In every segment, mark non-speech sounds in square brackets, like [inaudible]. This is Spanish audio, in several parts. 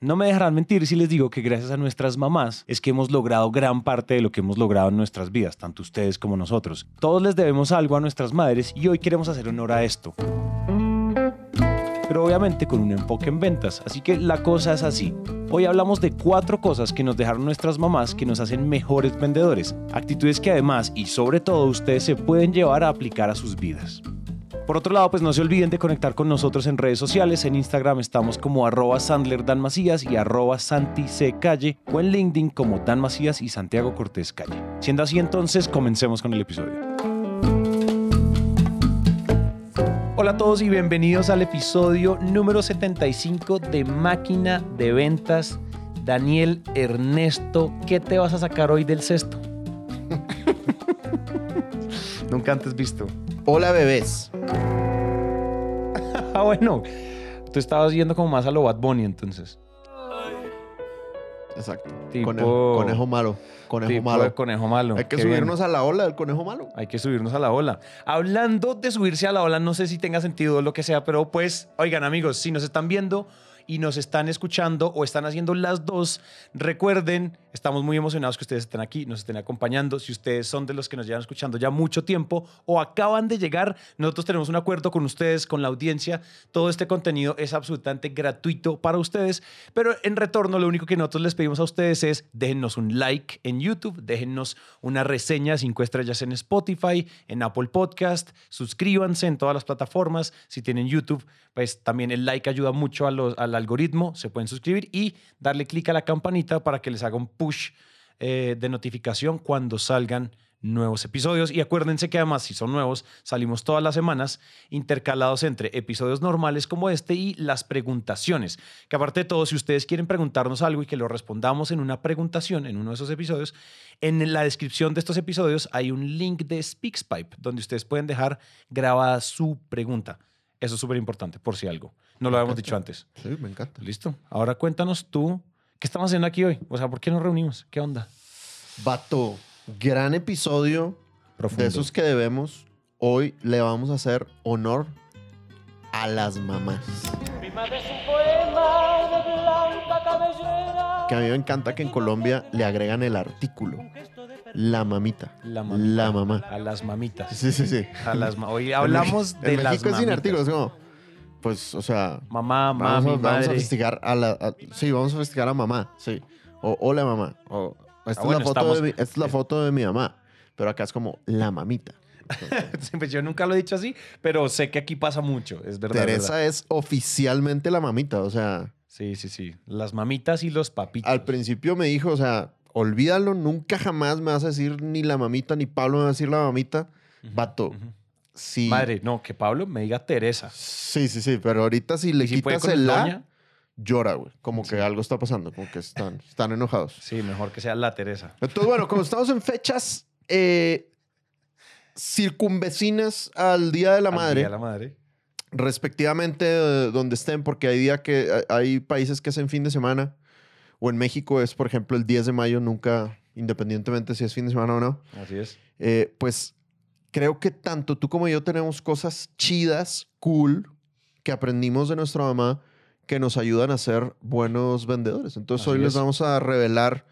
No me dejarán mentir si les digo que gracias a nuestras mamás es que hemos logrado gran parte de lo que hemos logrado en nuestras vidas, tanto ustedes como nosotros. Todos les debemos algo a nuestras madres y hoy queremos hacer honor a esto. Pero obviamente con un enfoque en ventas, así que la cosa es así. Hoy hablamos de cuatro cosas que nos dejaron nuestras mamás que nos hacen mejores vendedores, actitudes que además y sobre todo ustedes se pueden llevar a aplicar a sus vidas. Por otro lado, pues no se olviden de conectar con nosotros en redes sociales. En Instagram estamos como arroba Sandler y arroba Santi o en LinkedIn como Dan Macías y Santiago Cortés Calle. Siendo así entonces, comencemos con el episodio. Hola a todos y bienvenidos al episodio número 75 de Máquina de Ventas. Daniel Ernesto, ¿qué te vas a sacar hoy del cesto? [laughs] Nunca antes visto. Hola bebés. [laughs] Ah, bueno. Tú estabas yendo como más a lo Bad Bunny entonces. Exacto. Tipo- Conejo, conejo malo. Conejo Tipo malo. conejo malo. Hay que Qué bien. subirnos a la ola del conejo malo. Hay que subirnos a la ola. Hablando de subirse a la ola, no sé si tenga sentido lo que sea, pero pues, oigan amigos, si nos están viendo y nos están escuchando o están haciendo las dos, recuerden, estamos muy emocionados que ustedes estén aquí, nos estén acompañando. Si ustedes son de los que nos llevan escuchando ya mucho tiempo o acaban de llegar, nosotros tenemos un acuerdo con ustedes, con la audiencia. Todo este contenido es absolutamente gratuito para ustedes, pero en retorno lo único que nosotros les pedimos a ustedes es déjennos un like en YouTube, déjennos una reseña cinco estrellas en Spotify, en Apple Podcast, suscríbanse en todas las plataformas. Si tienen YouTube, pues también el like ayuda mucho a los- al algoritmo, se pueden suscribir y darle clic a la campanita para que les haga un push eh, de notificación cuando salgan nuevos episodios. Y acuérdense que además, si son nuevos, salimos todas las semanas intercalados entre episodios normales como este y las preguntaciones. Que aparte de todo, si ustedes quieren preguntarnos algo y que lo respondamos en una preguntación en uno de esos episodios, en la descripción de estos episodios hay un link de SpeaksPipe donde ustedes pueden dejar grabada su pregunta. Eso es súper importante, por si algo. No lo habíamos dicho antes. Sí, me encanta. Listo. Ahora cuéntanos tú, ¿qué estamos haciendo aquí hoy? O sea, ¿por qué nos reunimos? ¿Qué onda? Vato, gran episodio Profundo. de esos que debemos. Hoy le vamos a hacer honor a las mamás. Que a mí me encanta que en Colombia le agregan el artículo. La mamita. La mamita. La mamá. A las mamitas. Sí, sí, sí. A las ma- Hoy hablamos en de México las es sin mamitas. artículo, es como, pues, o sea, Mamá, Vamos, mami, a, vamos a madre. festejar a la. a- sí, vamos a festejar a mamá. Sí. O hola mamá. O, esta, Ah, bueno, es la foto estamos- de mi, esta es la foto de mi mamá. Pero acá es como la mamita. [laughs] Pues yo nunca lo he dicho así, pero sé que aquí pasa mucho, es verdad. Teresa verdad. es oficialmente la mamita. O sea, Sí, sí, sí. Las mamitas y los papitos. al principio me dijo, o sea, olvídalo, nunca jamás me vas a decir ni la mamita, ni Pablo me va a decir la mamita. Ujú, Vato, sí. Madre, no, que Pablo me diga Teresa. Sí, sí, sí. Pero ahorita si le ¿Y si puede quitas el la, doña? llora, güey. Como Sí. que algo está pasando, como que están, [laughs] están enojados. Sí, mejor que sea la Teresa. Entonces, bueno, como estamos en fechas eh, circunvecinas al Día de la Al Madre, Día de la madre. respectivamente eh, donde estén, porque hay día que eh, hay países que hacen fin de semana, o en México es, por ejemplo, el 10 de mayo, nunca, independientemente si es fin de semana o no, Así es. eh, pues creo que tanto tú como yo tenemos cosas chidas, cool, que aprendimos de nuestra mamá, que nos ayudan a ser buenos vendedores. Entonces Así hoy les es. vamos a revelar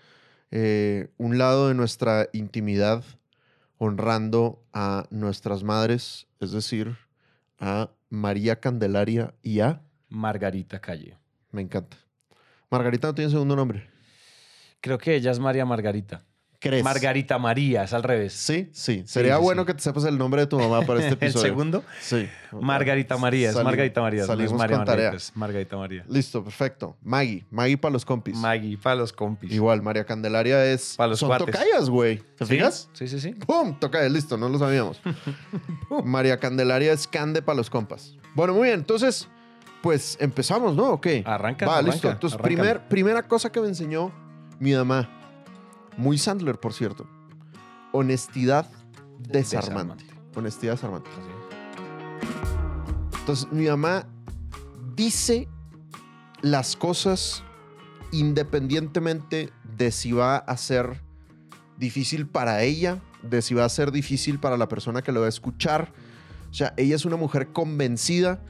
eh, un lado de nuestra intimidad honrando a nuestras madres, es decir, a María Candelaria y a... Margarita Calle. Me encanta. Margarita no tiene segundo nombre. Creo que ella es María Margarita. ¿Crees? Margarita María, es al revés. Sí, sí. Sería sí, bueno sí. que te sepas el nombre de tu mamá para este [laughs] El episodio. segundo, Sí. Margarita María, es Margarita María. no es Salimos María con tarea. Margarita, es Margarita María. Listo, perfecto. Maggie. Maggie para los compis. Maggie, para los compis. Igual, María Candelaria es... Pa' los Son cuates. tocayas, güey. ¿Te ¿Sí? fijas? Sí, sí, sí. ¡Pum! Tocayas, listo, no lo sabíamos. [laughs] María Candelaria es cande para los compas. Bueno, muy bien. Entonces, pues empezamos, ¿no? ¿O qué? Arranca, Va, arranca, listo. Entonces, primer, primera cosa que me enseñó mi mamá. Muy Sandler, por cierto. Honestidad desarmante. Desarmante. Honestidad desarmante. Así Entonces, mi mamá dice las cosas independientemente de si va a ser difícil para ella, de si va a ser difícil para la persona que lo va a escuchar. O sea, ella es una mujer convencida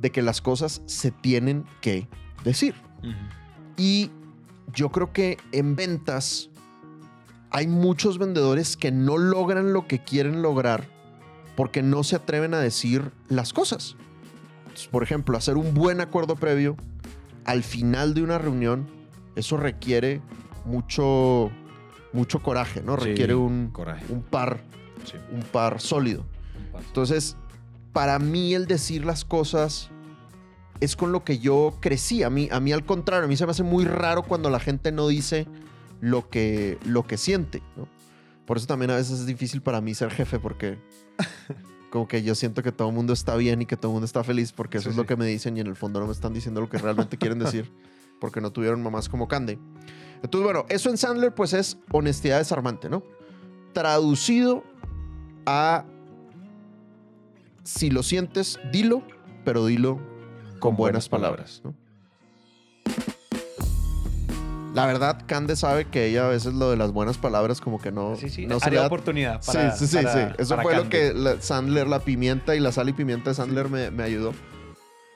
de que las cosas se tienen que decir. Y yo creo que en ventas hay muchos vendedores que no logran lo que quieren lograr porque no se atreven a decir las cosas. Entonces, por ejemplo, hacer un buen acuerdo previo al final de una reunión, eso requiere mucho, mucho coraje, ¿no? Sí, requiere un, coraje. un par, Sí, un par sólido. un. Entonces, para mí el decir las cosas es con lo que yo crecí. A mí, a mí al contrario, a mí se me hace muy raro cuando la gente no dice lo que, lo que siente. ¿no? Por eso también a veces es difícil para mí ser jefe porque [laughs] como que yo siento que todo el mundo está bien y que todo el mundo está feliz porque eso Sí, es sí. lo que me dicen y en el fondo no me están diciendo lo que realmente quieren decir [laughs] porque no tuvieron mamás como Cande. Entonces, bueno, eso en Sandler pues es honestidad desarmante, ¿no? Traducido a si lo sientes, dilo, pero dilo con, buenas, palabras. ¿no? La verdad, Cande sabe que ella a veces lo de las buenas palabras como que no, Sí, sí, no se le da oportunidad para sí, sí, sí, para- sí. Eso fue lo que la- Sandler, la pimienta y la sal y pimienta de Sandler me, me ayudó.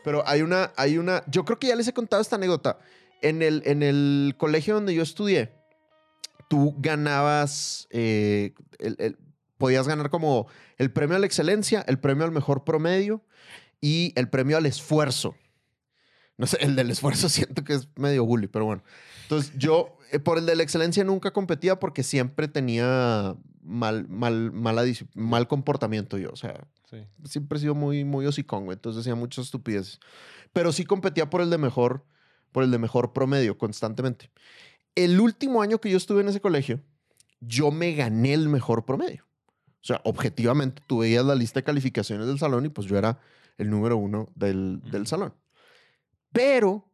Pero hay una, hay una, yo creo que ya les he contado esta anécdota. En el, en el colegio donde yo estudié, tú ganabas, eh, el- el- podías ganar como el premio a la excelencia, el premio al mejor promedio y el premio al esfuerzo. No sé, el del esfuerzo [laughs] siento que es medio bully, pero bueno. Entonces yo, eh, por el de la excelencia nunca competía porque siempre tenía mal, mal, mala mal comportamiento yo. O sea, Sí. siempre he sido muy, muy hocicón, güey. Entonces hacía muchas estupideces. Pero sí competía por el de mejor, por el de mejor promedio constantemente. El último año que yo estuve en ese colegio, yo me gané el mejor promedio. O sea, objetivamente, tú veías la lista de calificaciones del salón y pues yo era el número uno del, del salón. Pero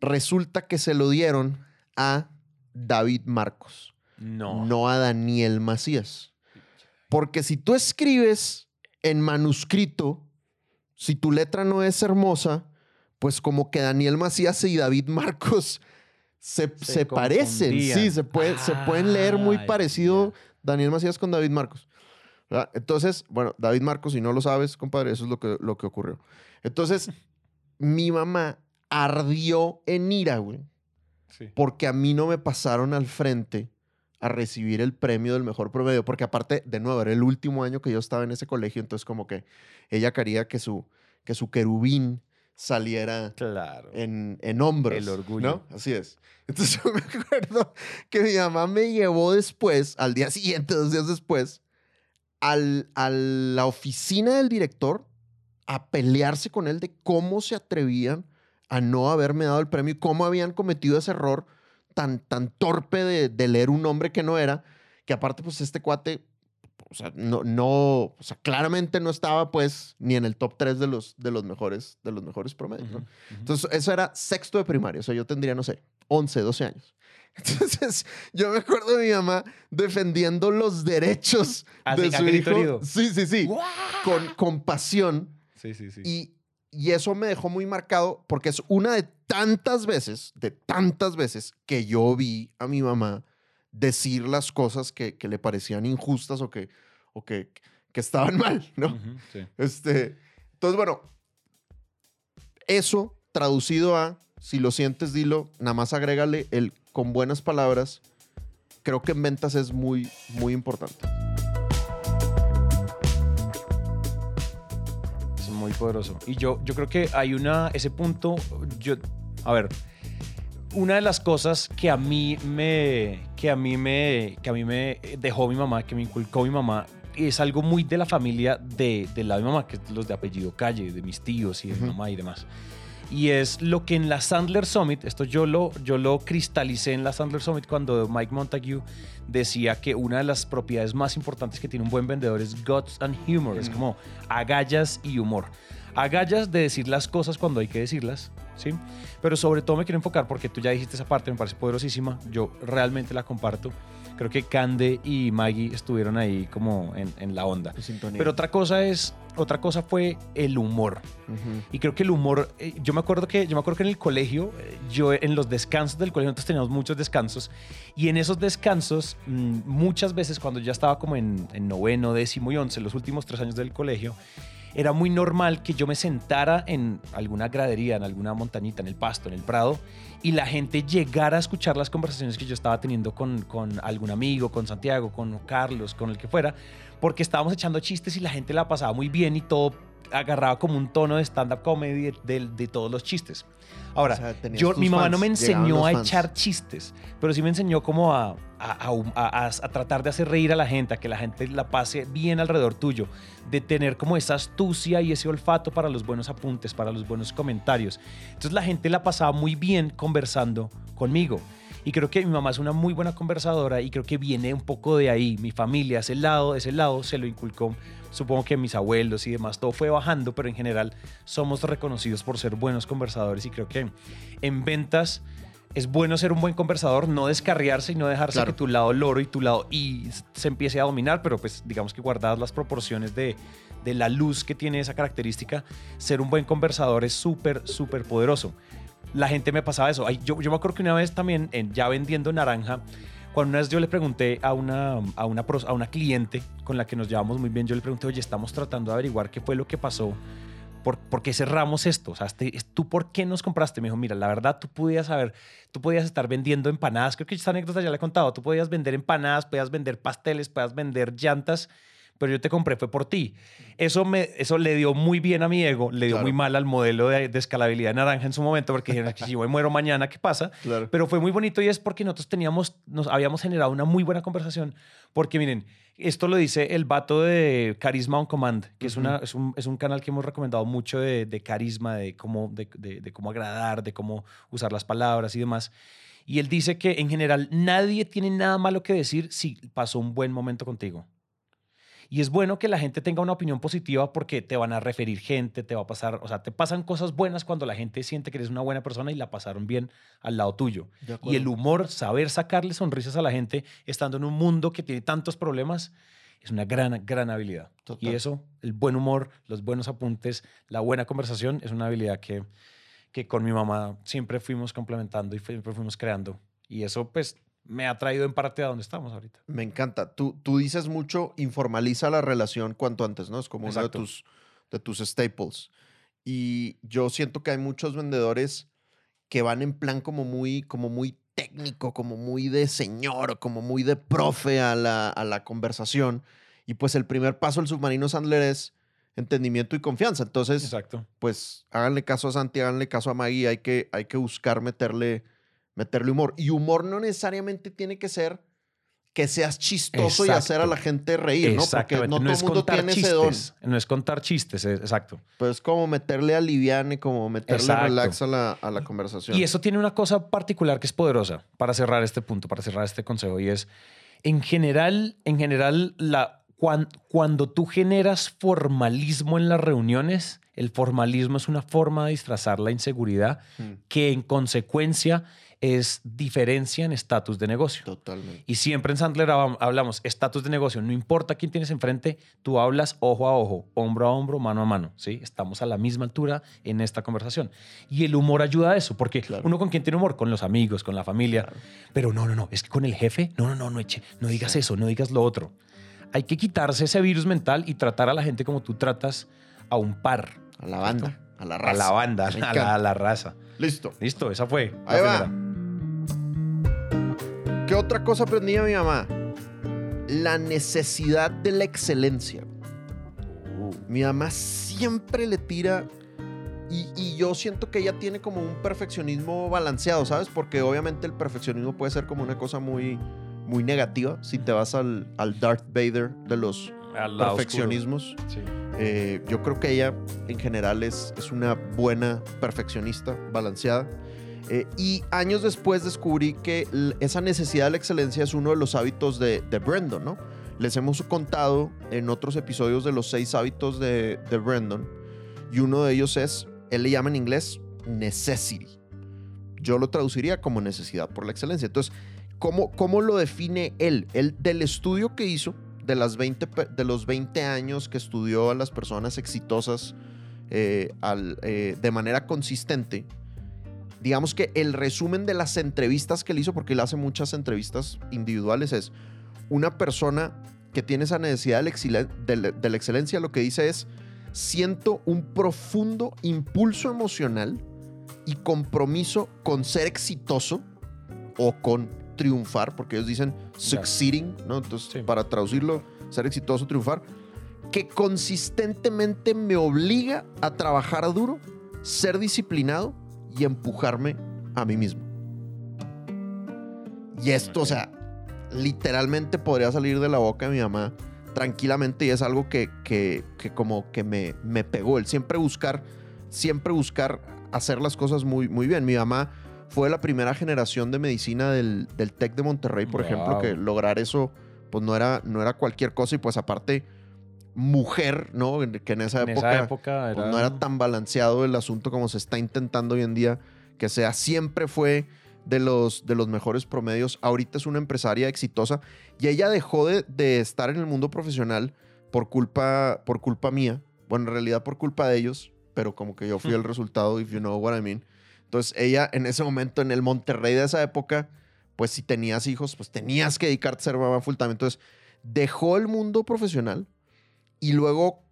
resulta que se lo dieron a David Marcos, No. no a Daniel Macías. Porque si tú escribes en manuscrito, si tu letra no es hermosa, pues como que Daniel Macías y David Marcos se, Se se parecen. Sí, se, puede, se pueden leer muy parecido. Daniel Macías con David Marcos. ¿Verdad? Entonces, bueno, David Marcos, si no lo sabes, compadre, eso es lo que, lo que ocurrió. Entonces, [laughs] mi mamá ardió en ira, güey Sí. porque a mí no me pasaron al frente a recibir el premio del mejor promedio, porque aparte, de nuevo, era el último año que yo estaba en ese colegio, entonces como que ella quería que su, que su querubín saliera Claro. en, en hombros. El orgullo. ¿no? Así es. Entonces [laughs] yo me acuerdo que mi mamá me llevó después, al día siguiente, dos días después, al, a la oficina del director a pelearse con él de cómo se atrevían a no haberme dado el premio y cómo habían cometido ese error tan, tan torpe de, de leer un nombre que no era, que aparte pues este cuate, o sea, no, no, o sea, claramente no estaba pues ni en el top 3 de los, de los mejores, de los mejores promedios. Entonces, eso era sexto de primaria. O sea, yo tendría, no sé, 11, 12 años. [laughs] Entonces, yo me acuerdo de mi mamá defendiendo los derechos Así, de su hijo. herido. Sí, sí, sí. Con, con pasión. Sí, sí, sí. Y, y eso me dejó muy marcado porque es una de tantas veces, de tantas veces que yo vi a mi mamá decir las cosas que, que le parecían injustas o que, o que, que estaban [laughs] mal, ¿no? Sí. Este, entonces, bueno, eso traducido a, si lo sientes, dilo, nada más agrégale el con buenas palabras. Creo que en ventas es muy, muy importante. Es muy poderoso. Y yo, yo creo que hay una, ese punto, yo, a ver, una de las cosas que a mí me, que a mí me, que a mí me dejó mi mamá, que me inculcó mi mamá, es algo muy de la familia de, del lado de mi mamá, que es los de apellido Calle, de mis tíos y de mi mamá y demás. Y es lo que en la Sandler Summit, esto yo lo, yo lo cristalicé en la Sandler Summit cuando Mike Montague decía que una de las propiedades más importantes que tiene un buen vendedor es guts and humor, es Mm. como agallas y humor. Agallas de decir las cosas cuando hay que decirlas, ¿sí? Pero sobre todo me quiero enfocar, porque tú ya dijiste esa parte, me parece poderosísima, yo realmente la comparto. Creo que Cande y Maggie estuvieron ahí como en, en la onda. Pero otra cosa es, otra cosa fue el humor. Y creo que el humor, eh, yo me acuerdo que, yo me acuerdo que en el colegio, eh, yo en los descansos del colegio, nosotros teníamos muchos descansos, y en esos descansos, mm, muchas veces cuando ya estaba como en, en noveno, décimo y once, los últimos tres años del colegio, era muy normal que yo me sentara en alguna gradería, en alguna montañita, en el pasto, en el prado, y la gente llegara a escuchar las conversaciones que yo estaba teniendo con, con algún amigo, con Santiago, con Carlos, con el que fuera, porque estábamos echando chistes y la gente la pasaba muy bien y todo agarraba como un tono de stand-up comedy de, de- de todos los chistes. Ahora, O sea, tenías yo, mi mamá no me enseñó a fans. echar chistes, pero sí me enseñó como a, a- a- a- a tratar de hacer reír a la gente, a que la gente la pase bien alrededor tuyo, de tener como esa astucia y ese olfato para los buenos apuntes, para los buenos comentarios. Entonces la gente la pasaba muy bien conversando conmigo. Y creo que mi mamá es una muy buena conversadora y creo que viene un poco de ahí. Mi familia, ese lado, ese lado se lo inculcó. Supongo que mis abuelos y demás, todo fue bajando, pero en general somos reconocidos por ser buenos conversadores y creo que en ventas es bueno ser un buen conversador, no descarriarse y no dejarse Claro. que tu lado loro y tu lado y se empiece a dominar, pero pues digamos que guardadas las proporciones de, de la luz que tiene esa característica, ser un buen conversador es súper, súper poderoso. La gente me pasaba eso. Yo, yo me acuerdo que una vez también, en, ya vendiendo naranja, cuando una vez yo le pregunté a una, a, una, a una cliente con la que nos llevamos muy bien, yo le pregunté, oye, estamos tratando de averiguar qué fue lo que pasó ¿por, por qué cerramos esto? O sea, este- ¿tú por qué nos compraste? Me dijo, mira, la verdad, tú podías saber, tú podías estar vendiendo empanadas. Creo que esta anécdota ya la he contado. Tú podías vender empanadas, podías vender pasteles, podías vender llantas, pero yo te compré fue por ti. Eso, me, eso le dio muy bien a mi ego, le dio Claro. muy mal al modelo de, de escalabilidad de naranja en su momento, porque dijeron que si yo me muero mañana, ¿qué pasa? Claro. Pero fue muy bonito y es porque nosotros teníamos, nos habíamos generado una muy buena conversación. Porque miren, esto lo dice el vato de Carisma on Command, que es, una, es, un, es un canal que hemos recomendado mucho de, de carisma, de cómo, de cómo agradar, de cómo usar las palabras y demás. Y él dice que en general nadie tiene nada malo que decir si pasó un buen momento contigo. Y es bueno que la gente tenga una opinión positiva porque te van a referir gente, te va a pasar, o sea, te pasan cosas buenas cuando la gente siente que eres una buena persona y la pasaron bien al lado tuyo. Y el humor, saber sacarle sonrisas a la gente estando en un mundo que tiene tantos problemas, es una gran, gran habilidad. Total. Y eso, el buen humor, los buenos apuntes, la buena conversación, es una habilidad que, que con mi mamá siempre fuimos complementando y siempre fuimos creando. Y eso, pues, me ha traído en parte a donde estamos ahorita. Me encanta. Tú, tú dices mucho, informaliza la relación cuanto antes, ¿no? Es como uno de tus, de tus staples. Y yo siento que hay muchos vendedores que van en plan como muy, como muy técnico, como muy de señor, como muy de profe a la, a la conversación. Y pues el primer paso del submarino Sandler es entendimiento y confianza. Entonces, Exacto. pues háganle caso a Santi, háganle caso a Maggie, hay que, hay que buscar meterle, meterle humor. Y humor no necesariamente tiene que ser que seas chistoso y hacer a la gente reír, ¿no? Porque no, todo el mundo tiene chistes. ese don. No es contar chistes, es- exacto. Pero es como meterle aliviane, como meterle Exacto. relax a la, a la conversación. Y eso tiene una cosa particular que es poderosa para cerrar este punto, para cerrar este consejo, y es, en general, en general, la, cuan- cuando tú generas formalismo en las reuniones, el formalismo es una forma de disfrazar la inseguridad Mm, que en consecuencia es diferencia en estatus de negocio. Totalmente. Y siempre en Sandler hab- hablamos estatus de negocio. No importa quién tienes enfrente, tú hablas ojo a ojo, hombro a hombro, mano a mano. ¿sí? Estamos a la misma altura en esta conversación. Y el humor ayuda a eso, porque Claro. uno con quién tiene humor, con los amigos, con la familia. Claro. Pero no, no, no, es que con el jefe, no, no, no, no, eche, no digas eso, no digas lo otro. Hay que quitarse ese virus mental y tratar a la gente como tú tratas a un par. A la banda, a la raza. A la banda, a la, encanta. a la raza. Listo. Listo, esa fue. la Ahí va. primera. ¿Qué otra cosa aprendí de mi mamá? La necesidad de la excelencia. Mi mamá siempre le tira y, y yo siento que ella tiene como un perfeccionismo balanceado, ¿sabes? Porque obviamente el perfeccionismo puede ser como una cosa muy, muy negativa si te vas al, al Darth Vader de los. Perfeccionismos. Sí. Eh, yo creo que ella en general es, es una buena perfeccionista, balanceada. Eh, y años después descubrí que esa necesidad de la excelencia es uno de los hábitos de, de Brandon, ¿no? Les hemos contado en otros episodios de los seis hábitos de, de Brandon. Y uno de ellos es, él le llama en inglés necessity. Yo lo traduciría como necesidad por la excelencia. Entonces, ¿cómo, cómo lo define él? Él del estudio que hizo, de, las 20, pe- de los 20 años que estudió a las personas exitosas eh, al- eh, de manera consistente, digamos que el resumen de las entrevistas que él hizo, porque él hace muchas entrevistas individuales, es una persona que tiene esa necesidad de la excelencia, lo que dice es, siento un profundo impulso emocional y compromiso con ser exitoso o con triunfar, porque ellos dicen succeeding, ¿no? Entonces, Sí. para traducirlo, ser exitoso, triunfar, que consistentemente me obliga a trabajar duro, ser disciplinado y empujarme a mí mismo. Y esto, o sea, literalmente podría salir de la boca de mi mamá tranquilamente y es algo que, que, que como que me, me pegó. El siempre buscar, siempre buscar hacer las cosas muy, muy bien. Mi mamá fue la primera generación de medicina del, del TEC de Monterrey, por ejemplo, que lograr eso pues no era, no era cualquier cosa y pues aparte mujer, ¿no? Que en esa En época, esa época pues, era... no era tan balanceado el asunto como se está intentando hoy en día que sea. Siempre fue de los, de los mejores promedios. Ahorita es una empresaria exitosa y ella dejó de, de estar en el mundo profesional por culpa, por culpa mía. Bueno, en realidad por culpa de ellos, pero como que yo fui el [laughs] resultado, if you know what I mean. Entonces ella en ese momento, en el Monterrey de esa época, pues si tenías hijos, pues tenías que dedicarte a ser mamá full time. Entonces dejó el mundo profesional y luego,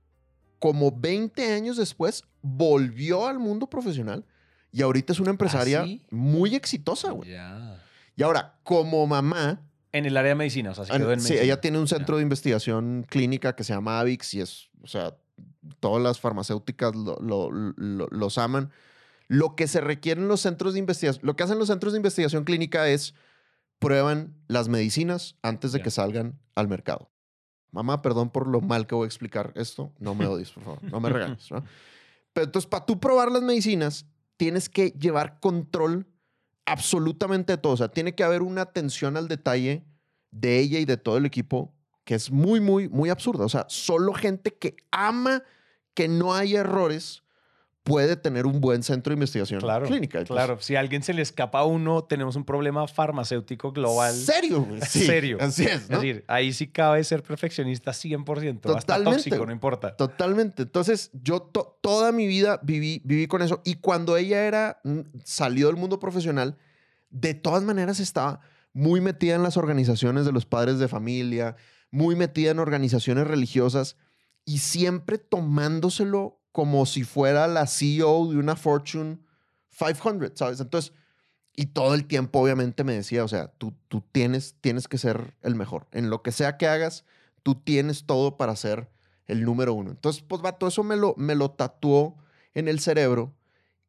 como 20 años después, volvió al mundo profesional y ahorita es una empresaria sí? muy exitosa, güey. Ya. Y ahora, como mamá, En el área de medicina, o sea, se Ah, quedó en sí, medicina. ella tiene un centro de investigación clínica que se llama Avix y es, o sea, todas las farmacéuticas lo- lo- lo- los aman. Lo que se requiere en los centros de investigación, lo que hacen los centros de investigación clínica es prueban las medicinas antes de Ya. que salgan al mercado. Mamá, perdón por lo mal que voy a explicar esto. No me odies, por favor. No me regañes. ¿no? Pero entonces, para tú probar las medicinas, tienes que llevar control absolutamente de todo. O sea, tiene que haber una atención al detalle de ella y de todo el equipo que es muy, muy, muy absurda. O sea, solo gente que ama que no haya errores puede tener un buen centro de investigación Claro, clínica. Claro, si a alguien se le escapa a uno, tenemos un problema farmacéutico global. ¿Serio? Sí, Serio. Así es, ¿no? Es decir, ahí sí cabe ser perfeccionista 100%. Hasta Totalmente. tóxico, no importa. Totalmente. Entonces, yo to- toda mi vida viví, viví con eso. Y cuando ella era, mm, salió del mundo profesional, de todas maneras estaba muy metida en las organizaciones de los padres de familia, muy metida en organizaciones religiosas y siempre tomándoselo como si fuera la CEO de una Fortune 500, ¿sabes? Entonces, y todo el tiempo obviamente me decía, o sea, tú, tú tienes, tienes que ser el mejor. En lo que sea que hagas, tú tienes todo para ser el número uno. Entonces, pues, va, todo eso me lo, me lo tatuó en el cerebro.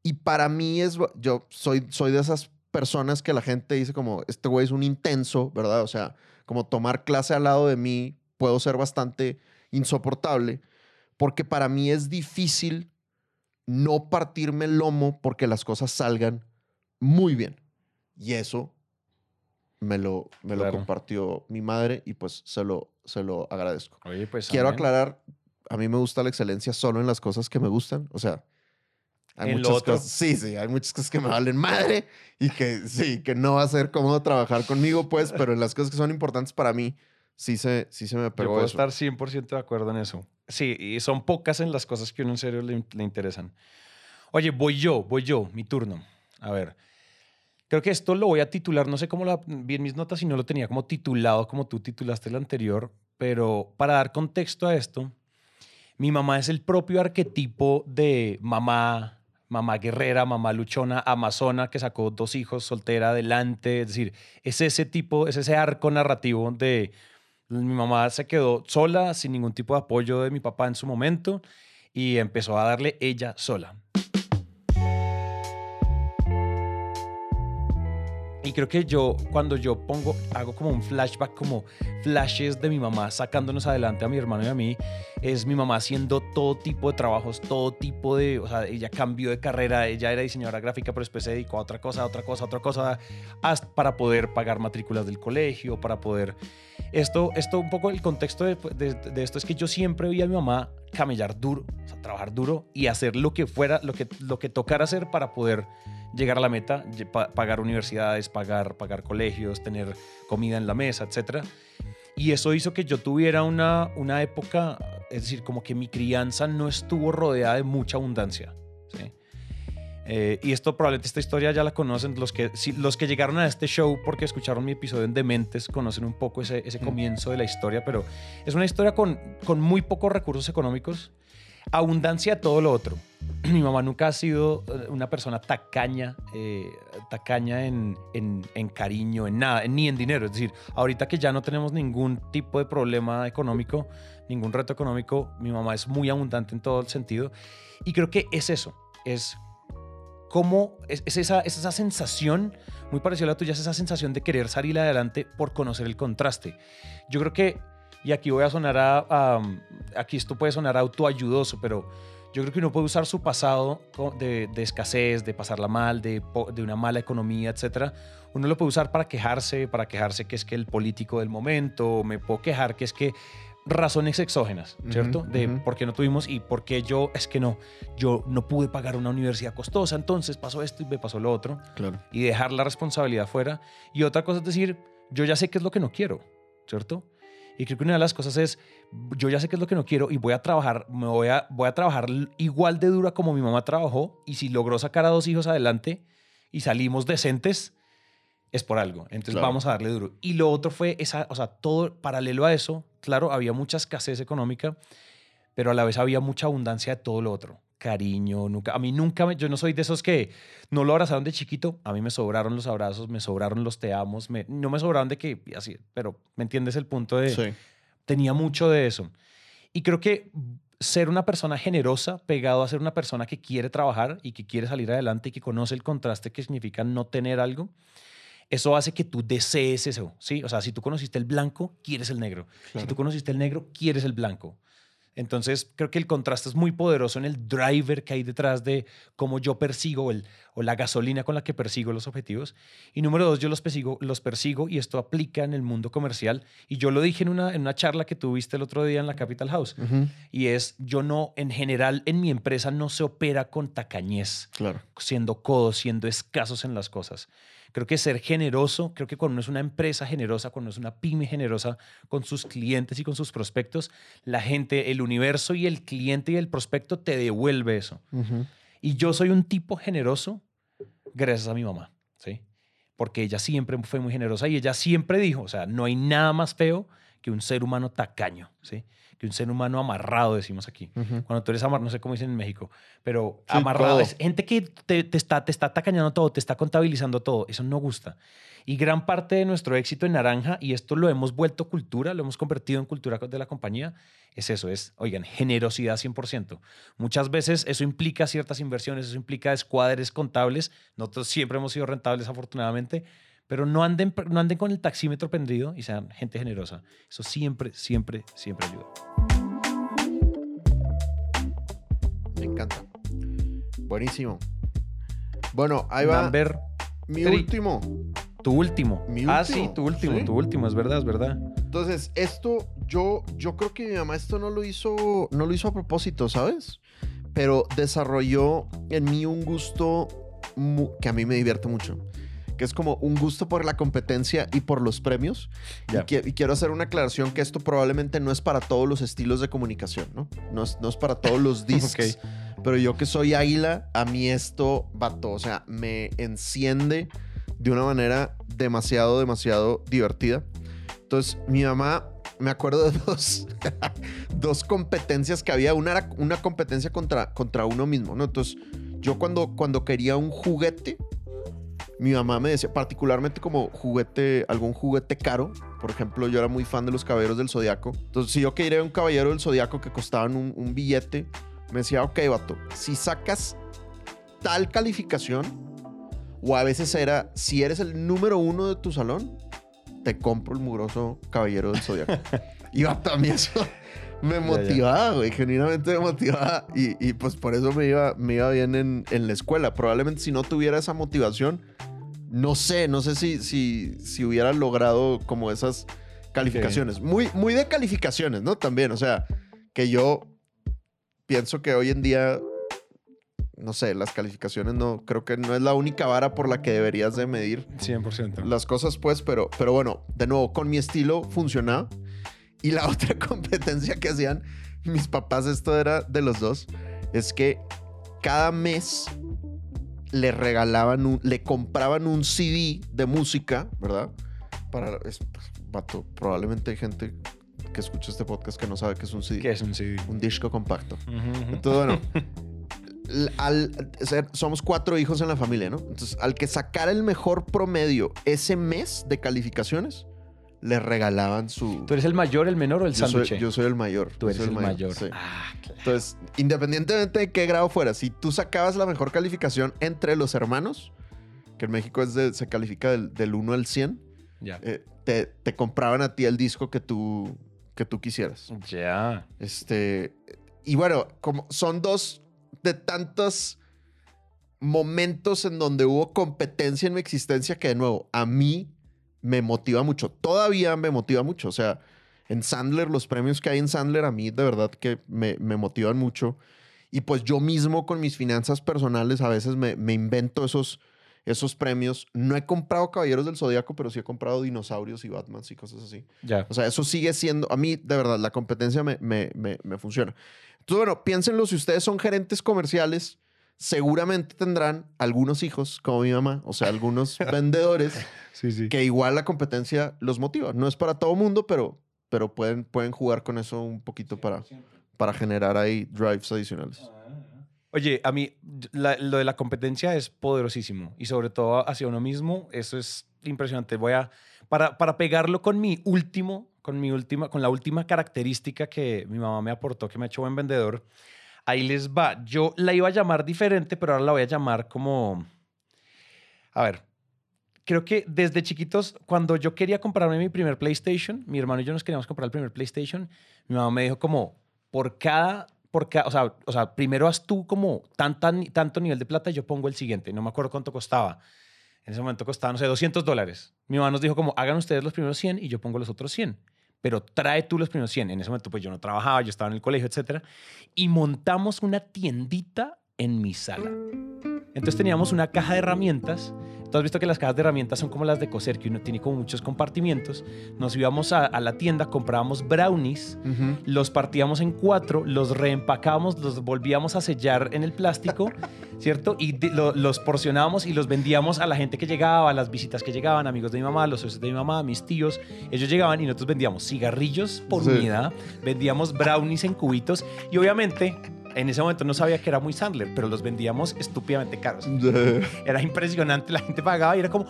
Y para mí es, yo soy, soy de esas personas que la gente dice como, este güey es un intenso, ¿verdad? O sea, como tomar clase al lado de mí, puedo ser bastante insoportable, porque para mí es difícil no partirme el lomo porque las cosas salgan muy bien. Y eso me lo, me lo Claro. compartió mi madre y pues se lo, se lo agradezco. Oye, pues. Quiero amén. aclarar, a mí me gusta la excelencia solo en las cosas que me gustan. O sea, hay lo muchas otro. cosas. Sí, sí, hay muchas cosas que me valen madre y que sí, que no va a ser cómodo trabajar conmigo, pues, pero en las cosas que son importantes para mí, sí se, sí se me Yo pegó puedo eso. estar 100% de acuerdo en eso. Sí, y son pocas en las cosas que uno en serio le, interesan. Oye, voy yo, voy yo, mi turno. A ver. Creo que esto lo voy a titular, no sé cómo lo vi en mis notas si no lo tenía como titulado como tú titulaste el anterior, pero para dar contexto a esto, mi mamá es el propio arquetipo de mamá, mamá guerrera, mamá luchona, amazona que sacó dos hijos soltera adelante, es decir, es ese tipo, es ese arco narrativo de mi mamá se quedó sola, sin ningún tipo de apoyo de mi papá en su momento y empezó a darle ella sola. Y creo que yo, cuando yo pongo, hago como un flashback, como flashes de mi mamá sacándonos adelante a mi hermano y a mí, es mi mamá haciendo todo tipo de trabajos, todo tipo de, o sea, ella cambió de carrera, ella era diseñadora gráfica, pero después se dedicó a otra cosa, a otra cosa, a otra cosa, hasta para poder pagar matrículas del colegio, para poder... Esto, esto un poco el contexto de, de- de esto es que yo siempre vi a mi mamá camellar duro, o sea, trabajar duro y hacer lo que fuera, lo que, lo que tocara hacer para poder llegar a la meta, pagar universidades, pagar, pagar colegios, tener comida en la mesa, etc. Y eso hizo que yo tuviera una, una época, es decir, como que mi crianza no estuvo rodeada de mucha abundancia. ¿sí? Eh, y esto probablemente esta historia ya la conocen los que, si- los que llegaron a este show porque escucharon mi episodio en Dementes conocen un poco ese, ese comienzo de la historia, pero es una historia con, con muy pocos recursos económicos abundancia de todo lo otro. [clears throat] Mi mamá nunca ha sido eh, una persona tacaña, eh, tacaña en, en- en cariño, en nada, ni en dinero. Es decir, ahorita que ya no tenemos ningún tipo de problema económico, ningún reto económico, mi mamá es muy abundante en todo el sentido. Y creo que es eso, es cómo, es, es esa, es esa sensación, muy parecida a la tuya, es esa sensación de querer salir adelante por conocer el contraste. Yo creo que, y aquí voy a sonar a, a- aquí esto puede sonar autoayudoso, pero yo creo que uno puede usar su pasado de, de escasez, de pasarla mal, de, de una mala economía, etcétera. Uno lo puede usar para quejarse, para quejarse que es que el político del momento, me puedo quejar que es que razones exógenas, ¿cierto? Ujú, de ujú. por qué no tuvimos y por qué yo, es que no, yo no pude pagar una universidad costosa, entonces pasó esto y me pasó lo otro Claro. y dejar la responsabilidad fuera. Y otra cosa es decir, yo ya sé qué es lo que no quiero, ¿cierto? Y creo que una de las cosas es, yo ya sé qué es lo que no quiero y voy a trabajar, me voy a, voy a trabajar igual de dura como mi mamá trabajó y si logró sacar a dos hijos adelante y salimos decentes, es por algo. Entonces Claro. vamos a darle duro. Y lo otro fue esa, o sea, todo paralelo a eso, claro, había mucha escasez económica, pero a la vez había mucha abundancia de todo lo otro. Cariño, nunca, a mí nunca, me- yo no soy de esos que no lo abrazaron de chiquito, a mí me sobraron los abrazos, me sobraron los te amos, me- no me sobraron de que, así, pero me entiendes el punto de, Sí. tenía mucho de eso. Y creo que ser una persona generosa, pegado a ser una persona que quiere trabajar y que quiere salir adelante y que conoce el contraste que significa no tener algo, eso hace que tú desees eso, ¿sí? O sea, si tú conociste el blanco, quieres el negro. Si tú conociste el negro, quieres el blanco. Entonces, creo que el contraste es muy poderoso en el driver que hay detrás de cómo yo persigo el, o la gasolina con la que persigo los objetivos. Y número dos, yo los persigo, los persigo y esto aplica en el mundo comercial. Y yo lo dije en una, en una charla que tuviste el otro día en la Capital House. Y es, yo no, en general, en mi empresa no se opera con tacañez Claro. siendo codos, siendo escasos en las cosas. Creo que ser generoso, creo que cuando uno es una empresa generosa, cuando uno es una pyme generosa con sus clientes y con sus prospectos, la gente, el universo y el cliente y el prospecto te devuelve eso. Y yo soy un tipo generoso gracias a mi mamá, ¿sí? Porque ella siempre fue muy generosa y ella siempre dijo, o sea, no hay nada más feo que un ser humano tacaño, ¿sí? Que un ser humano amarrado, decimos aquí. Ujú. Cuando tú eres amarrado, no sé cómo dicen en México, pero Sí, amarrado codo. es gente que te, te está, te está tacañando todo, te está contabilizando todo. Eso no gusta. Y gran parte de nuestro éxito en Naranja, y esto lo hemos vuelto cultura, lo hemos convertido en cultura de la compañía, es eso, es, oigan, generosidad 100%. Muchas veces eso implica ciertas inversiones, eso implica escuadres contables. Nosotros siempre hemos sido rentables, afortunadamente, pero no anden, no anden con el taxímetro pendido y sean gente generosa. Eso siempre, siempre, siempre ayuda. Me encanta. Buenísimo. Bueno, ahí va Number mi three. último. Tu último. Mi Ah, último, sí, tu último, sí. tu último, es verdad, es verdad. Entonces, esto, yo, yo creo que mi mamá esto no lo hizo, no lo hizo a propósito, ¿sabes? Pero desarrolló en mí un gusto que a mí me divierte mucho. Que es como un gusto por la competencia y por los premios. Y, Ya. qui- y quiero hacer una aclaración que esto probablemente no es para todos los estilos de comunicación, ¿no? No es, no es para todos los [laughs] discs. Pero yo que soy águila, a mí esto, vato, o sea, me enciende de una manera demasiado, demasiado divertida. Entonces, mi mamá, me acuerdo de [laughs] dos, dos competencias que había. Una era una competencia contra, contra uno mismo, ¿no? Entonces, yo cuando, cuando quería un juguete, mi mamá me decía, particularmente como juguete, algún juguete caro. Por ejemplo, yo era muy fan de los caballeros del zodiaco. Entonces, si yo quería un caballero del zodiaco que costaban un, un billete, me decía, ok, vato, si sacas tal calificación, o a veces era, si eres el número uno de tu salón, te compro el mugroso caballero del zodiaco. [laughs] y vato, a mí eso me motivaba, güey, genuinamente me motivaba. Y, y, pues por eso me iba, me iba bien en, en la escuela. Probablemente si no tuviera esa motivación, no sé, no sé si, si, si hubiera logrado como esas calificaciones. Muy, muy de calificaciones, ¿no? También, o sea, que yo pienso que hoy en día, no sé, las calificaciones no, creo que no es la única vara por la que deberías de medir 100%. las cosas, pues, pero, pero bueno, de nuevo, con mi estilo funcionaba. Y la [laughs] otra competencia que hacían mis papás, esto era de los dos, es que cada mes le regalaban, un- le compraban un CD de música, ¿verdad? Para, es, pues, vato, probablemente hay gente que escucha este podcast que no sabe que es un CD. ¿Qué es un CD? Un disco compacto. Entonces, bueno, al, ser- somos cuatro hijos en la familia, ¿no? Entonces, al que sacara el mejor promedio ese mes de calificaciones, le regalaban su... ¿Tú eres el mayor, el menor o el sándwich? yo soy el mayor. Tú eres el mayor. sí. Ah, claro. Entonces, independientemente de qué grado fuera, si tú sacabas la mejor calificación entre los hermanos, que en México es de- se califica del, del 1 al 100, Ya. eh, te, te compraban a ti el disco que tú, que tú quisieras. Ya. Este, y bueno, como son dos de tantos momentos en donde hubo competencia en mi existencia que de nuevo, a mí me motiva mucho. Todavía me motiva mucho. O sea, en Sandler, los premios que hay en Sandler a mí de verdad que me, me motivan mucho. Y pues yo mismo con mis finanzas personales a veces me, me invento esos, esos premios. No he comprado Caballeros del Zodíaco, pero sí he comprado dinosaurios y Batman y cosas así. Ya. O sea, eso sigue siendo, a mí, de verdad, la competencia me, me, me funciona. Entonces, bueno, piénsenlo, si ustedes son gerentes comerciales, seguramente tendrán algunos hijos, como mi mamá, o sea, algunos [laughs] vendedores, Sí, sí. que igual la competencia los motiva. No es para todo mundo, pero, pero pueden, pueden jugar con eso un poquito para, para generar ahí drives adicionales. Oye, a mí la- lo de la competencia es poderosísimo y sobre todo hacia uno mismo, eso es impresionante. Voy a, para, para pegarlo con mi último, con mi última, con la última característica que mi mamá me aportó, que me ha hecho buen vendedor, ahí les va. Yo la iba a llamar diferente, pero ahora la voy a llamar como, a ver, creo que desde chiquitos, cuando yo quería comprarme mi primer PlayStation, mi hermano y yo nos queríamos comprar el primer PlayStation, mi mamá me dijo como, por cada, por cada o, sea, o sea, primero haz tú como tanta, tanto nivel de plata y yo pongo el siguiente. No me acuerdo cuánto costaba. En ese momento costaba, no sé, 200 dólares. Mi mamá nos dijo como, hagan ustedes los primeros 100 y yo pongo los otros 100. Pero trae tú los primeros 100. En ese momento pues yo no trabajaba, yo estaba en el colegio, etcétera. Y montamos una tiendita en mi sala. Entonces teníamos una caja de herramientas. Tú has visto que las cajas de herramientas son como las de coser, que uno tiene como muchos compartimientos. Nos íbamos a, a la tienda, comprábamos brownies, los partíamos en cuatro, los reempacábamos, los volvíamos a sellar en el plástico, [laughs] ¿cierto? Y lo- los porcionábamos y los vendíamos a la gente que llegaba, a las visitas que llegaban, amigos de mi mamá, los socios de mi mamá, mis tíos. Ellos llegaban y nosotros vendíamos cigarrillos por Sí. unidad, vendíamos brownies en cubitos y obviamente... En ese momento no sabía que era muy Sandler, pero los vendíamos estúpidamente caros. [laughs] Era impresionante, la gente pagaba y era como,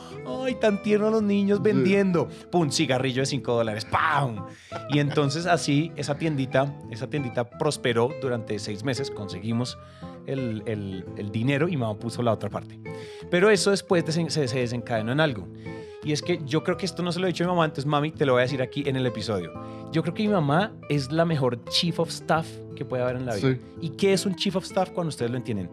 ay, tan tierno los niños vendiendo. Pum, cigarrillo de 5 dólares, ¡pam! Y entonces así esa tiendita, esa tiendita prosperó durante seis meses, conseguimos el, el- el dinero y mamá puso la otra parte. Pero eso después se desencadenó en algo. Y es que yo creo que esto no se lo he dicho a mi mamá, entonces mami, te lo voy a decir aquí en el episodio. Yo creo que mi mamá es la mejor chief of staff que puede haber en la vida. Sí. ¿Y qué es un chief of staff cuando ustedes lo entienden?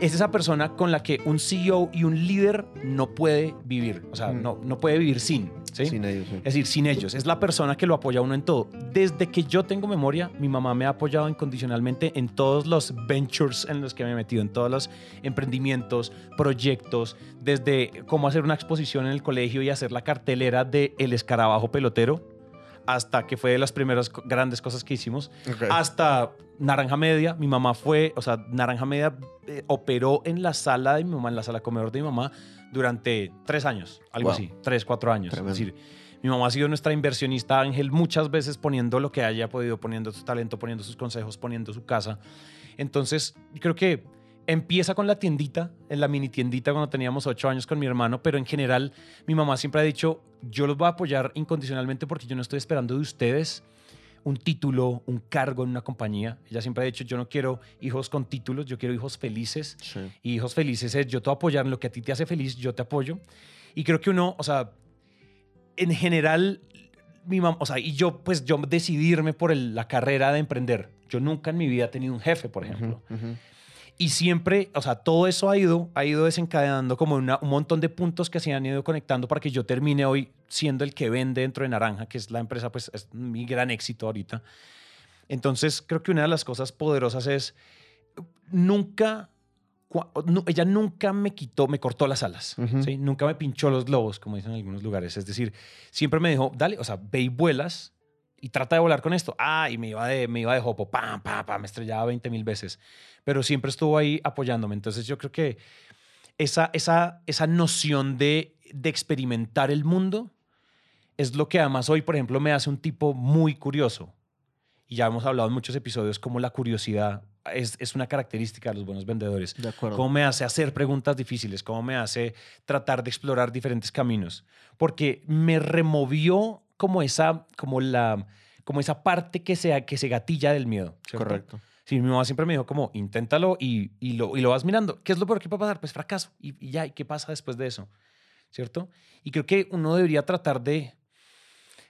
Es esa persona con la que un CEO y un líder no puede vivir. O sea, Mm. no, no puede vivir sin. ¿Sí? Sin ellos, sí. Es decir, sin ellos. Es la persona que lo apoya a uno en todo. Desde que yo tengo memoria, mi mamá me ha apoyado incondicionalmente en todos los ventures en los que me he metido, en todos los emprendimientos, proyectos, desde cómo hacer una exposición en el colegio y hacer la cartelera de El Escarabajo Pelotero, hasta que fue de las primeras grandes cosas que hicimos, hasta Naranja Media. Mi mamá fue, o sea, Naranja Media eh, operó en la sala de mi mamá, en la sala comedor de mi mamá, durante tres años, algo Wow. así, tres, cuatro años. Tremendo. Es decir, mi mamá ha sido nuestra inversionista ángel muchas veces poniendo lo que haya podido, poniendo su talento, poniendo sus consejos, poniendo su casa. Entonces, creo que empieza con la tiendita, en la mini tiendita cuando teníamos ocho años con mi hermano, pero en general mi mamá siempre ha dicho, yo los voy a apoyar incondicionalmente porque yo no estoy esperando de ustedes un título, un cargo en una compañía. Ella siempre ha dicho, yo no quiero hijos con títulos, yo quiero hijos felices. Sí. Y hijos felices es yo te voy a apoyar en lo que a ti te hace feliz, yo te apoyo. Y creo que uno, o sea, en general, mi mamá, o sea, y yo, pues yo decidirme por el- la carrera de emprender. Yo nunca en mi vida he tenido un jefe, por ejemplo. Ujú. Y siempre, o sea, todo eso ha ido, ha ido desencadenando como una- un montón de puntos que se han ido conectando para que yo termine hoy siendo el que vende dentro de Naranja, que es la empresa, pues es mi gran éxito ahorita. Entonces, creo que una de las cosas poderosas es nunca, ella nunca me quitó, me cortó las alas. Nunca me pinchó los globos, como dicen en algunos lugares. Es decir, siempre me dijo, dale, o sea, ve y vuelas y trata de volar con esto. Ah, y me iba de, me iba de hopo, pam, pam, pam, me estrellaba 20 mil veces. Pero siempre estuvo ahí apoyándome. Entonces yo creo que esa, esa, esa noción de, de experimentar el mundo es lo que además hoy, por ejemplo, me hace un tipo muy curioso. Y ya hemos hablado en muchos episodios cómo la curiosidad es, es una característica de los buenos vendedores. De acuerdo. Cómo me hace hacer preguntas difíciles, cómo me hace tratar de explorar diferentes caminos. Porque me removió como esa, como la, como esa parte que se, que se gatilla del miedo. ¿cierto? Correcto. Sí, mi mamá siempre me dijo como, inténtalo y, y, lo, y lo vas mirando. ¿Qué es lo peor que puede pasar? Pues fracaso. Y, y ya, ¿y qué pasa después de eso? ¿Cierto? Y creo que uno debería tratar de,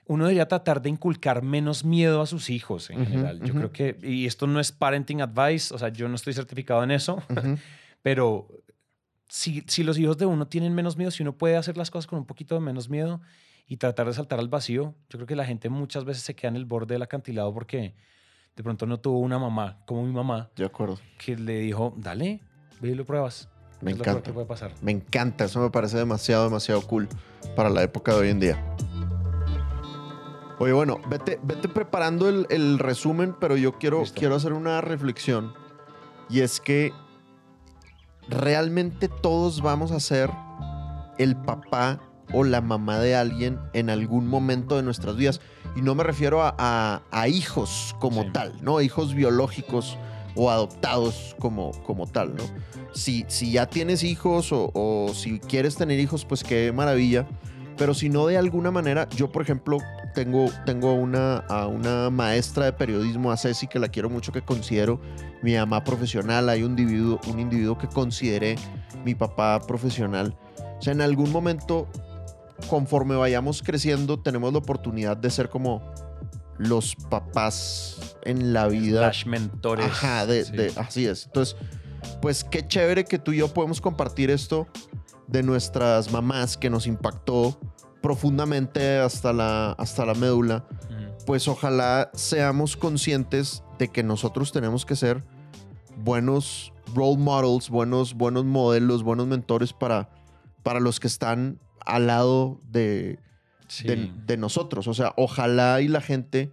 uno debería tratar de inculcar menos miedo a sus hijos en general. Yo creo que, y esto no es parenting advice, o sea, yo no estoy certificado en eso, [laughs] pero si, si los hijos de uno tienen menos miedo, si uno puede hacer las cosas con un poquito de menos miedo y tratar de saltar al vacío, yo creo que la gente muchas veces se queda en el borde del acantilado porque de pronto no tuvo una mamá como mi mamá De acuerdo. que le dijo, dale, ve y lo pruebas. Me es lo peor encanta. que puede pasar. Me encanta, eso me parece demasiado, demasiado cool para la época de hoy en día. Oye, bueno, vete, vete preparando el, el resumen, pero yo quiero, Listo. quiero hacer una reflexión. Y es que realmente todos vamos a ser el papá o la mamá de alguien en algún momento de nuestras vidas. Y no me refiero a, a- a hijos como Sí. tal, ¿no? Hijos biológicos o adoptados como, como tal, ¿no? Si, si ya tienes hijos o, o si quieres tener hijos, pues qué maravilla. Pero si no, de alguna manera, yo por ejemplo tengo, tengo una, a una maestra de periodismo, a Ceci, que la quiero mucho, que considero mi mamá profesional. Hay un individuo, un individuo que consideré mi papá profesional. O sea, en algún momento, conforme vayamos creciendo, tenemos la oportunidad de ser como los papás en la vida. Slash mentores. Ajá, de, sí. de- así es. Entonces, pues qué chévere que tú y yo podemos compartir esto de nuestras mamás que nos impactó profundamente hasta la, hasta la médula. Pues ojalá seamos conscientes de que nosotros tenemos que ser buenos role models, buenos, buenos modelos, buenos mentores para, para los que están al lado de, Sí. de, de nosotros. O sea, ojalá y la gente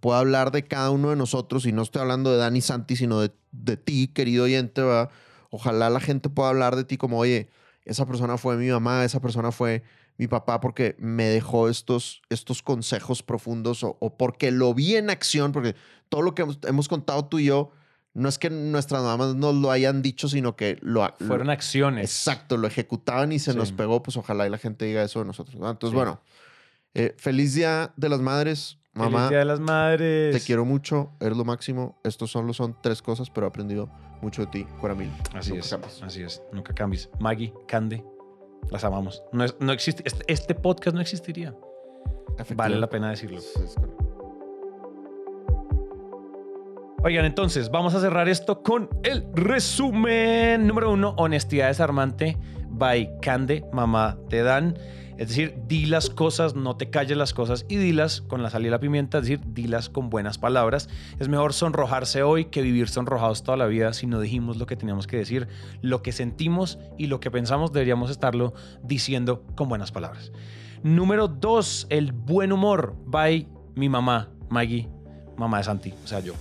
pueda hablar de cada uno de nosotros, y no estoy hablando de Dani Santi, sino de, de ti, querido oyente, ¿verdad? Ojalá la gente pueda hablar de ti como, oye, esa persona fue mi mamá, esa persona fue mi papá porque me dejó estos, estos consejos profundos o, o porque lo vi en acción, porque todo lo que hemos, hemos contado tú y yo, no es que nuestras mamás nos lo hayan dicho, sino que lo, lo- Fueron acciones. Exacto, lo ejecutaban y se Sí. nos pegó, pues ojalá y la gente diga eso de nosotros. ¿no? Entonces, Sí. bueno, eh, feliz día de las madres, Feliz mamá. Día de las Madres. Te quiero mucho, eres lo máximo. Estos solo son tres cosas, pero he aprendido mucho de ti, Cuaramil. Así Nunca es. cambies. Así es. Nunca cambies. Maggie, Cande, las amamos. No, es- no existe, este, este podcast no existiría. Vale la pena decirlo. Sí, es correcto. Oigan, entonces, vamos a cerrar esto con el resumen. Número uno, honestidad desarmante by Cande, mamá de Dan. Es decir, di las cosas, no te calles las cosas y dilas con la sal y la pimienta, es decir, dilas con buenas palabras. Es mejor sonrojarse hoy que vivir sonrojados toda la vida si no dijimos lo que teníamos que decir. Lo que sentimos y lo que pensamos deberíamos estarlo diciendo con buenas palabras. Número dos, el buen humor by mi mamá, Maggie, mamá de Santi, o sea, yo.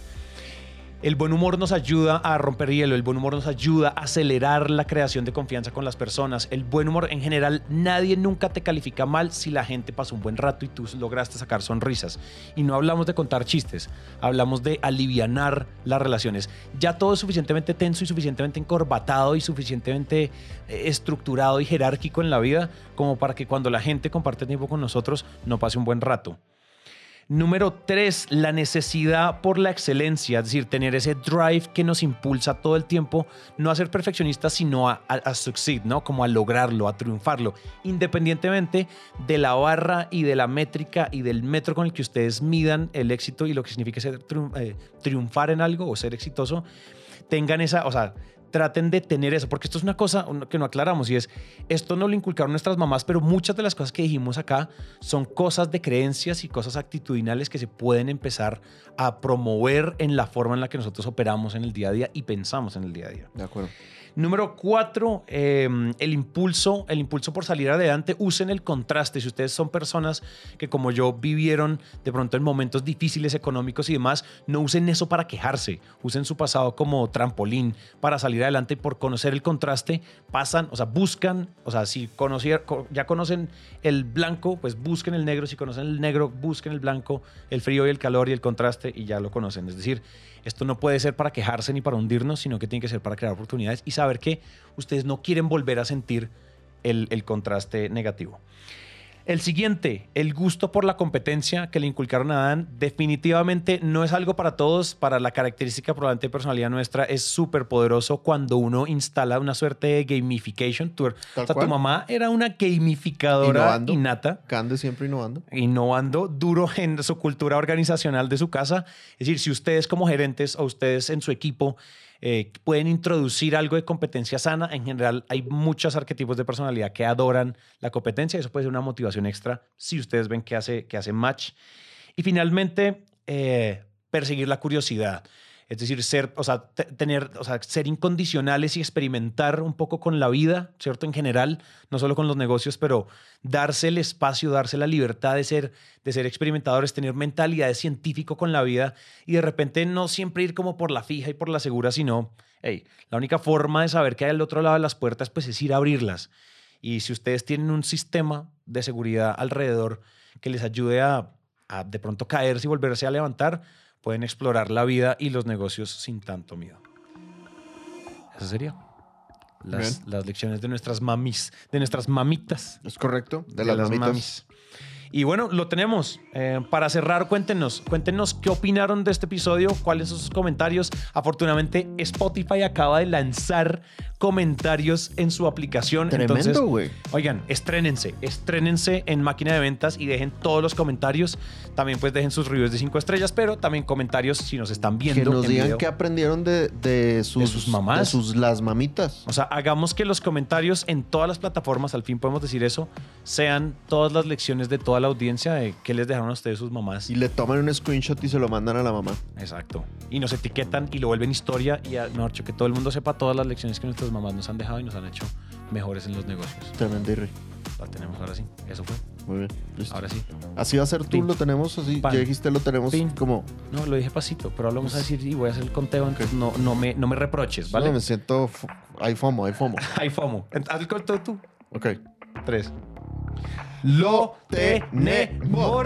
El buen humor nos ayuda a romper hielo, el buen humor nos ayuda a acelerar la creación de confianza con las personas. El buen humor en general, nadie nunca te califica mal si la gente pasó un buen rato y tú lograste sacar sonrisas. Y no hablamos de contar chistes, hablamos de alivianar las relaciones. Ya todo es suficientemente tenso y suficientemente encorbatado y suficientemente eh, estructurado y jerárquico en la vida como para que cuando la gente comparte tiempo con nosotros no pase un buen rato. Número tres, la necesidad por la excelencia, es decir, tener ese drive que nos impulsa todo el tiempo, no a ser perfeccionistas, sino a, a- a succeed, ¿no? Como a lograrlo, a triunfarlo, independientemente de la barra y de la métrica y del metro con el que ustedes midan el éxito y lo que significa ser eh, triunfar en algo o ser exitoso, tengan esa, o sea, traten de tener eso, porque esto es una cosa que no aclaramos y es, esto no lo inculcaron nuestras mamás, pero muchas de las cosas que dijimos acá son cosas de creencias y cosas actitudinales que se pueden empezar a promover en la forma en la que nosotros operamos en el día a día y pensamos en el día a día. De acuerdo. Número cuatro, eh, el impulso, el impulso por salir adelante. Usen el contraste. Si ustedes son personas que como yo vivieron de pronto en momentos difíciles económicos y demás, no usen eso para quejarse. Usen su pasado como trampolín para salir adelante por conocer el contraste. Pasan, o sea, buscan, o sea, si ya conocen el blanco, pues busquen el negro. Si conocen el negro, busquen el blanco, el frío y el calor y el contraste y ya lo conocen. Es decir, esto no puede ser para quejarse ni para hundirnos, sino que tiene que ser para crear oportunidades y saber que ustedes no quieren volver a sentir el, contraste negativo. El siguiente, el gusto por la competencia que le inculcaron a Dan, definitivamente no es algo para todos. Para la característica probablemente de personalidad nuestra es súper poderoso cuando uno instala una suerte de gamification. Tu, o sea, tu mamá era una gamificadora Innovando. innata Cande siempre innovando. innovando duro en su cultura organizacional de su casa. Es decir, si ustedes como gerentes o ustedes en su equipo eh, pueden introducir algo de competencia sana, en general hay muchos arquetipos de personalidad que adoran la competencia. Eso puede ser una motivación extra si ustedes ven que hace, que match. Y finalmente, eh, perseguir la curiosidad. Es decir, ser, o sea, te- tener, o sea, ser incondicionales y experimentar un poco con la vida, ¿cierto? En general, no solo con los negocios, pero darse el espacio, darse la libertad de ser, de ser experimentadores, tener mentalidad de científico con la vida y de repente no siempre ir como por la fija y por la segura, sino, hey, la única forma de saber que hay al otro lado de las puertas, pues es ir a abrirlas. Y si ustedes tienen un sistema de seguridad alrededor que les ayude a, a de pronto caerse y volverse a levantar, pueden explorar la vida y los negocios sin tanto miedo. Eso sería. Las, lecciones de nuestras mamis, de nuestras mamitas. Es correcto. De, las, mamitas. mamis. Y bueno, lo tenemos. Eh, para cerrar, cuéntenos, cuéntenos qué opinaron de este episodio, cuáles son sus comentarios. Afortunadamente, Spotify acaba de lanzar comentarios en su aplicación. Entonces, Tremendo, güey. Oigan, estrénense, estrénense en máquina de ventas y dejen todos los comentarios. También pues dejen sus reviews de cinco estrellas, pero también comentarios si nos están viendo. Que nos en digan qué aprendieron de, de sus, sus mamás. De sus las mamitas. O sea, hagamos que los comentarios en todas las plataformas, al fin podemos decir eso, sean todas las lecciones de toda la audiencia de qué les dejaron a ustedes sus mamás. Y le toman un screenshot y se lo mandan a la mamá. Exacto. Y nos etiquetan y lo vuelven historia y, a- mejor dicho, que todo el mundo sepa todas las lecciones que nuestras mamás nos han dejado y nos han hecho mejores en los negocios. Tremendo Irri. La tenemos ahora sí. Eso fue. Muy bien. listo. Ahora sí. Así va a ser tú, Pin. lo tenemos así. Pan. Ya dijiste, lo tenemos Pin. como. No, lo dije pasito, pero ahora lo vamos a decir y voy a hacer el conteo, entonces no, no, me, no me reproches, ¿vale? No, me siento. Hay FOMO, hay FOMO. [laughs] Hay FOMO. Haz el conteo tú. Ok. Tres. Lo tenemos.